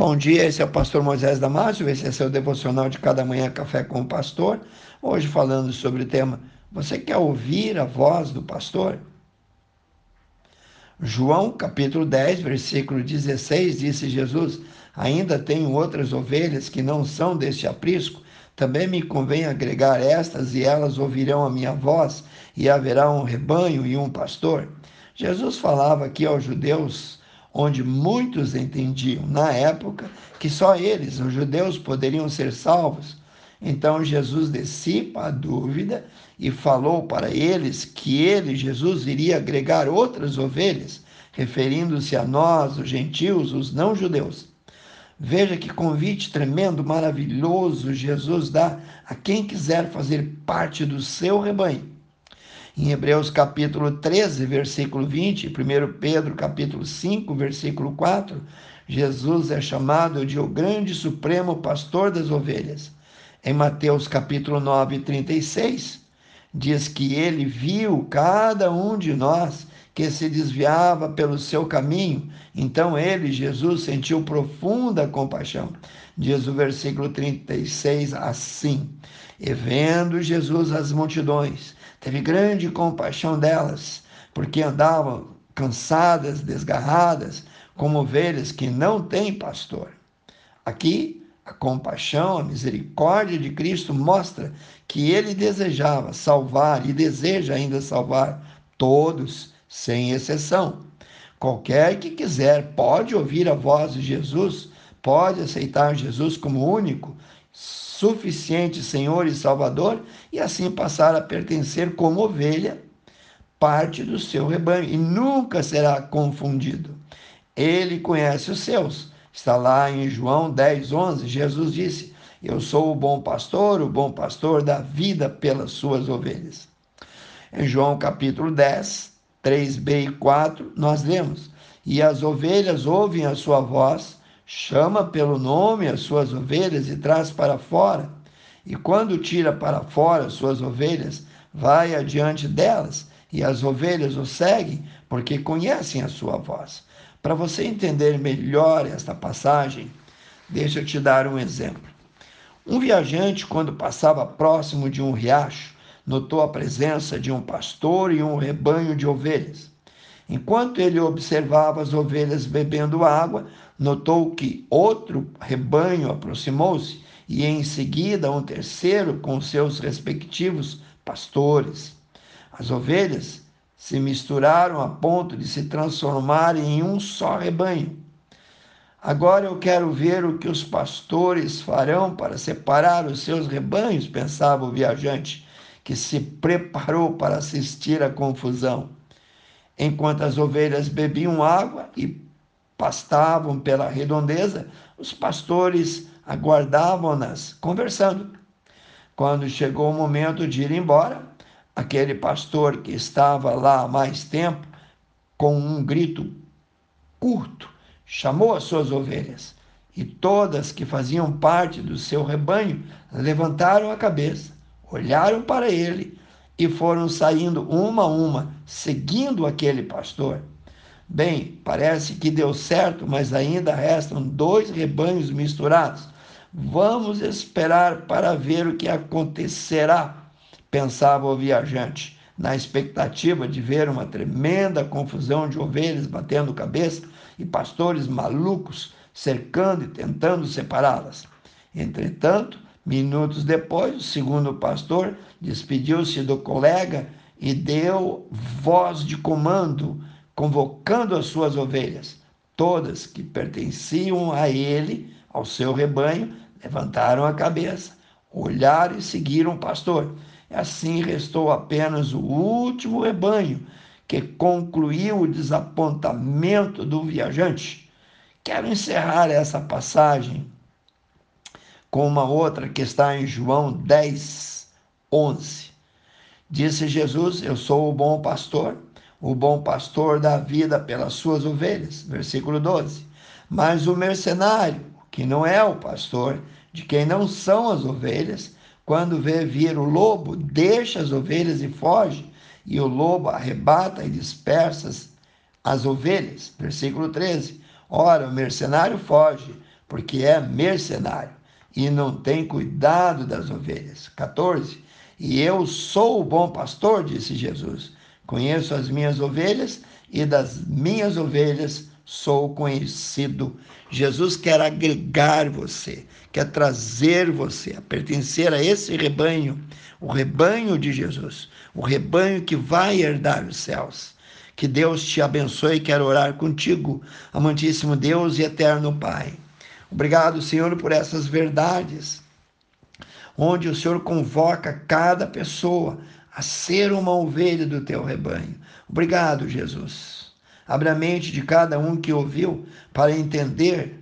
Bom dia, esse é o pastor Moisés Damásio, esse é seu devocional de cada manhã Café com o Pastor. Hoje falando sobre o tema Você quer ouvir a voz do pastor? João capítulo 10, versículo 16, disse Jesus: Ainda tenho outras ovelhas que não são deste aprisco, também me convém agregar estas, e elas ouvirão a minha voz, e haverá um rebanho e um pastor. Jesus falava aqui aos judeus onde muitos entendiam na época que só eles, os judeus, poderiam ser salvos. Então Jesus dissipa a dúvida e falou para eles que ele, Jesus, iria agregar outras ovelhas, referindo-se a nós, os gentios, os não-judeus. Veja que convite tremendo, maravilhoso Jesus dá a quem quiser fazer parte do seu rebanho. Em Hebreus capítulo 13, versículo 20, 1 Pedro capítulo 5, versículo 4, Jesus é chamado de o grande supremo pastor das ovelhas. Em Mateus capítulo 9, 36, diz que ele viu cada um de nós que se desviava pelo seu caminho. Então ele, Jesus, sentiu profunda compaixão. Diz o versículo 36 assim: E vendo Jesus as multidões, teve grande compaixão delas, porque andavam cansadas, desgarradas, como ovelhas que não têm pastor. Aqui, a compaixão, a misericórdia de Cristo mostra que ele desejava salvar e deseja ainda salvar todos, sem exceção. Qualquer que quiser pode ouvir a voz de Jesus, pode aceitar Jesus como único suficiente Senhor e Salvador e assim passar a pertencer como ovelha, parte do seu rebanho e nunca será confundido. Ele conhece os seus. Está lá em João 10, 11. Jesus disse: Eu sou o bom pastor, o bom pastor da vida pelas suas ovelhas. Em João capítulo 10, 3b e 4, nós lemos: E as ovelhas ouvem a sua voz chama pelo nome as suas ovelhas e traz para fora. E quando tira para fora as suas ovelhas, vai adiante delas, e as ovelhas o seguem, porque conhecem a sua voz. Para você entender melhor esta passagem, deixa eu te dar um exemplo. Um viajante, quando passava próximo de um riacho, notou a presença de um pastor e um rebanho de ovelhas. Enquanto ele observava as ovelhas bebendo água, notou que outro rebanho aproximou-se e em seguida um terceiro com seus respectivos pastores. As ovelhas se misturaram a ponto de se transformarem em um só rebanho. Agora eu quero ver o que os pastores farão para separar os seus rebanhos, pensava o viajante, que se preparou para assistir à confusão. Enquanto as ovelhas bebiam água e pastavam pela redondeza, os pastores aguardavam-nas conversando. Quando chegou o momento de ir embora, aquele pastor que estava lá há mais tempo, com um grito curto, chamou as suas ovelhas e todas que faziam parte do seu rebanho levantaram a cabeça, olharam para ele e foram saindo uma a uma, seguindo aquele pastor. Bem, parece que deu certo, mas ainda restam dois rebanhos misturados. Vamos esperar para ver o que acontecerá, pensava o viajante, na expectativa de ver uma tremenda confusão de ovelhas batendo cabeça e pastores malucos cercando e tentando separá-las. Entretanto, Minutos depois, o segundo pastor despediu-se do colega e deu voz de comando, convocando as suas ovelhas. Todas que pertenciam a ele, ao seu rebanho, levantaram a cabeça, olharam e seguiram o pastor. Assim restou apenas o último rebanho, que concluiu o desapontamento do viajante. Quero encerrar essa passagem com uma outra que está em João 10, 11. Disse Jesus: Eu sou o bom pastor, o bom pastor dá vida pelas suas ovelhas. Versículo 12. Mas o mercenário, que não é o pastor, de quem não são as ovelhas, quando vê vir o lobo, deixa as ovelhas e foge, e o lobo arrebata e dispersa as ovelhas. Versículo 13. Ora, o mercenário foge porque é mercenário e não tem cuidado das ovelhas. 14. E eu sou o bom pastor, disse Jesus. Conheço as minhas ovelhas e das minhas ovelhas sou conhecido. Jesus quer agregar você, quer trazer você a pertencer a esse rebanho, o rebanho de Jesus, o rebanho que vai herdar os céus. Que Deus te abençoe. Quero orar contigo, amantíssimo Deus e eterno Pai. Obrigado, Senhor, por essas verdades, onde o Senhor convoca cada pessoa a ser uma ovelha do teu rebanho. Obrigado, Jesus. Abre a mente de cada um que ouviu para entender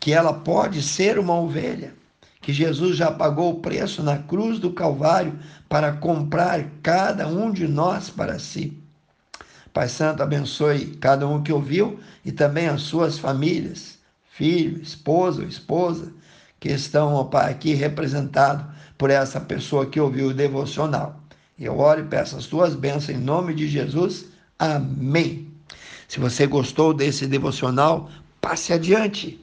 que ela pode ser uma ovelha, que Jesus já pagou o preço na cruz do Calvário para comprar cada um de nós para si. Pai Santo, abençoe cada um que ouviu e também as suas famílias filho, esposa ou esposa, que estão, aqui representados por essa pessoa que ouviu o devocional. Eu oro e peço as tuas bênçãos em nome de Jesus. Amém. Se você gostou desse devocional, passe adiante.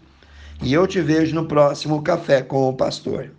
E eu te vejo no próximo Café com o Pastor.